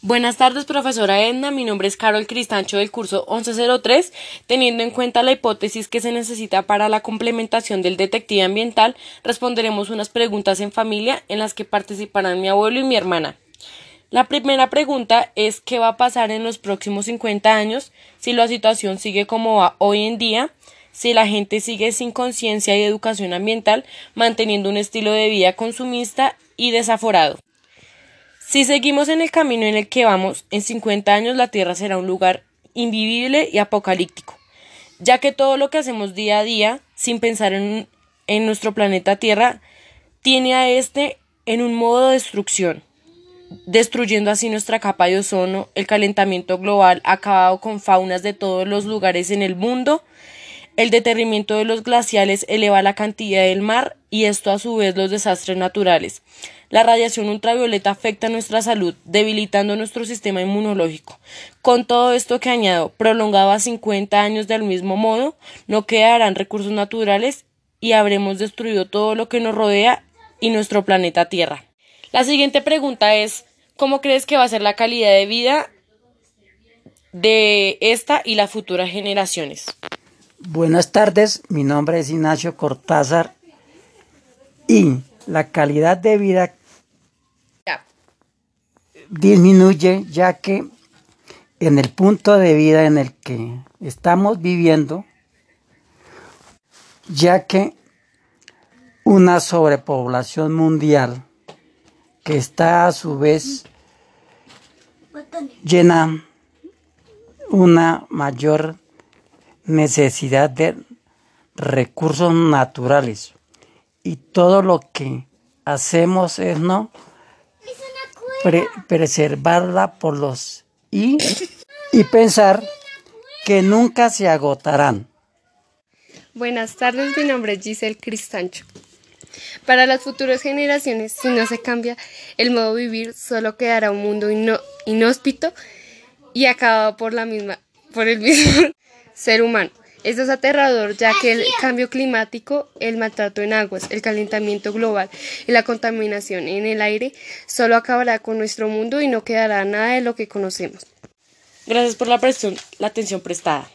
Buenas tardes, profesora Edna. Mi nombre es Carol Cristancho del curso 1103. Teniendo en cuenta la hipótesis que se necesita para la complementación del detective ambiental, responderemos unas preguntas en familia en las que participarán mi abuelo y mi hermana. La primera pregunta es ¿qué va a pasar en los próximos 50 años si la situación sigue como va hoy en día? Si la gente sigue sin conciencia y educación ambiental, manteniendo un estilo de vida consumista y desaforado. Si seguimos en el camino en el que vamos, en 50 años la Tierra será un lugar invivible y apocalíptico, ya que todo lo que hacemos día a día, sin pensar en, en nuestro planeta Tierra, tiene a este en un modo de destrucción, destruyendo así nuestra capa de ozono, el calentamiento global ha acabado con faunas de todos los lugares en el mundo, el deterrimiento de los glaciales eleva la cantidad del mar y esto a su vez los desastres naturales. La radiación ultravioleta afecta nuestra salud, debilitando nuestro sistema inmunológico. Con todo esto que añado, prolongado a 50 años del mismo modo, no quedarán recursos naturales y habremos destruido todo lo que nos rodea y nuestro planeta Tierra. La siguiente pregunta es, ¿cómo crees que va a ser la calidad de vida de esta y las futuras generaciones? Buenas tardes, mi nombre es Ignacio Cortázar y la calidad de vida disminuye ya que en el punto de vida en el que estamos viviendo, ya que una sobrepoblación mundial que está a su vez llena una mayor necesidad de recursos naturales y todo lo que hacemos es no preservarla por los y, y pensar que nunca se agotarán. Buenas tardes, mi nombre es Giselle Cristancho. Para las futuras generaciones, si no se cambia el modo de vivir, solo quedará un mundo inhóspito y acabado por la misma, por el mismo ser humano. Esto es aterrador ya que el cambio climático, el maltrato en aguas, el calentamiento global y la contaminación en el aire solo acabará con nuestro mundo y no quedará nada de lo que conocemos. Gracias por la, la atención prestada.